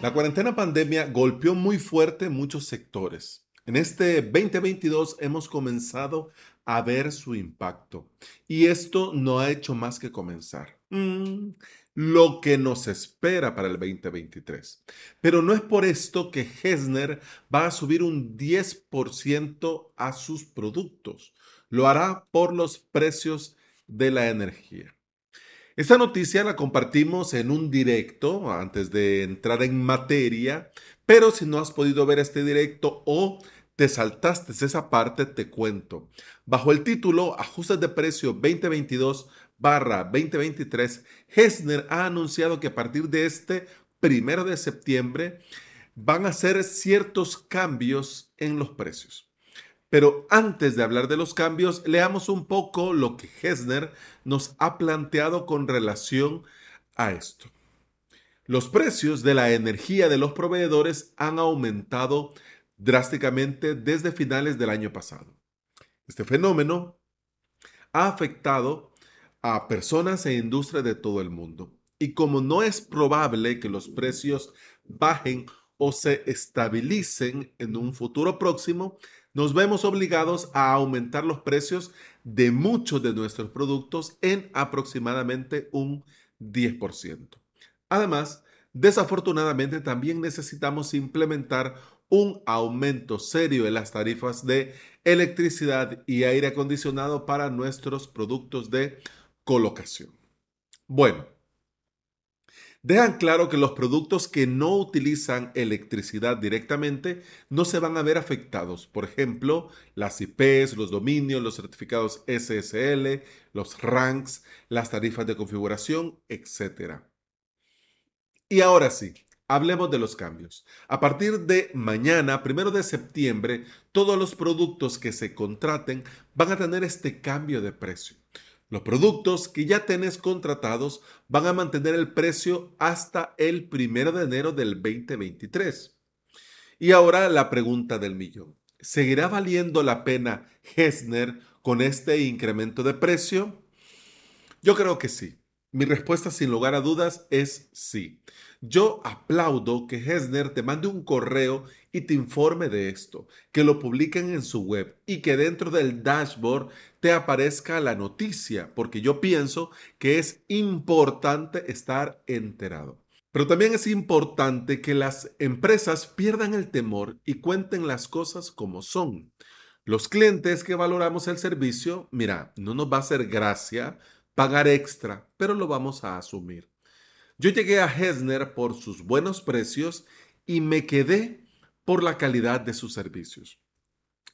La cuarentena pandemia golpeó muy fuerte muchos sectores. En este 2022 hemos comenzado a ver su impacto y esto no ha hecho más que comenzar. Mm, lo que nos espera para el 2023. Pero no es por esto que Hesner va a subir un 10% a sus productos. Lo hará por los precios de la energía. Esta noticia la compartimos en un directo antes de entrar en materia, pero si no has podido ver este directo o te saltaste esa parte, te cuento. Bajo el título Ajustes de precio 2022 barra 2023, Hessner ha anunciado que a partir de este primero de septiembre van a hacer ciertos cambios en los precios. Pero antes de hablar de los cambios, leamos un poco lo que Hessner nos ha planteado con relación a esto. Los precios de la energía de los proveedores han aumentado drásticamente desde finales del año pasado. Este fenómeno ha afectado a personas e industrias de todo el mundo. Y como no es probable que los precios bajen o se estabilicen en un futuro próximo, nos vemos obligados a aumentar los precios de muchos de nuestros productos en aproximadamente un 10%. Además, desafortunadamente también necesitamos implementar un aumento serio en las tarifas de electricidad y aire acondicionado para nuestros productos de colocación. Bueno, dejan claro que los productos que no utilizan electricidad directamente no se van a ver afectados. Por ejemplo, las IPs, los dominios, los certificados SSL, los ranks, las tarifas de configuración, etc. Y ahora sí, hablemos de los cambios. A partir de mañana, primero de septiembre, todos los productos que se contraten van a tener este cambio de precio. Los productos que ya tenés contratados van a mantener el precio hasta el primero de enero del 2023. Y ahora la pregunta del millón. ¿Seguirá valiendo la pena Hessner con este incremento de precio? Yo creo que sí. Mi respuesta sin lugar a dudas es sí. Yo aplaudo que Hesner te mande un correo y te informe de esto, que lo publiquen en su web y que dentro del dashboard te aparezca la noticia, porque yo pienso que es importante estar enterado. Pero también es importante que las empresas pierdan el temor y cuenten las cosas como son. Los clientes que valoramos el servicio, mira, no nos va a hacer gracia pagar extra, pero lo vamos a asumir. Yo llegué a Hesner por sus buenos precios y me quedé por la calidad de sus servicios.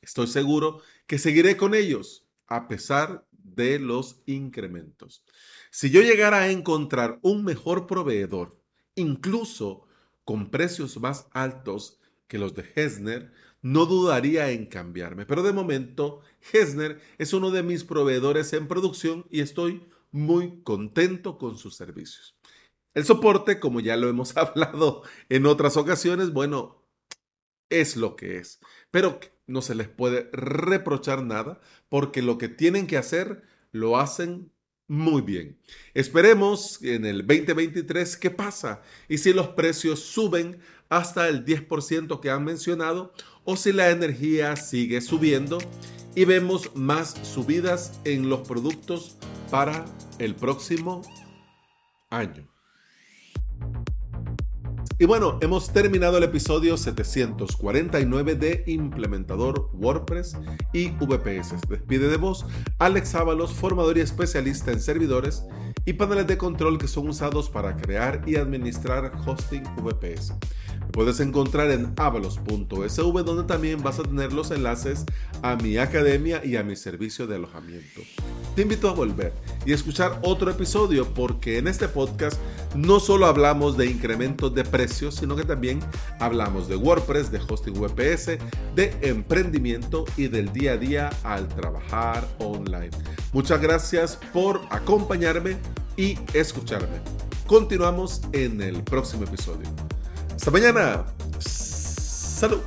Estoy seguro que seguiré con ellos a pesar de los incrementos. Si yo llegara a encontrar un mejor proveedor, incluso con precios más altos que los de Hesner, no dudaría en cambiarme. Pero de momento, Hesner es uno de mis proveedores en producción y estoy muy contento con sus servicios. El soporte, como ya lo hemos hablado en otras ocasiones, bueno, es lo que es. Pero no se les puede reprochar nada porque lo que tienen que hacer lo hacen muy bien. Esperemos en el 2023 qué pasa y si los precios suben hasta el 10% que han mencionado o si la energía sigue subiendo y vemos más subidas en los productos para el próximo año. Y bueno, hemos terminado el episodio 749 de Implementador WordPress y VPS. despide de vos Alex Ábalos, formador y especialista en servidores y paneles de control que son usados para crear y administrar hosting VPS puedes encontrar en avalos.sv donde también vas a tener los enlaces a mi academia y a mi servicio de alojamiento. Te invito a volver y escuchar otro episodio porque en este podcast no solo hablamos de incrementos de precios, sino que también hablamos de WordPress, de hosting VPS, de emprendimiento y del día a día al trabajar online. Muchas gracias por acompañarme y escucharme. Continuamos en el próximo episodio. Hasta mañana. Salud.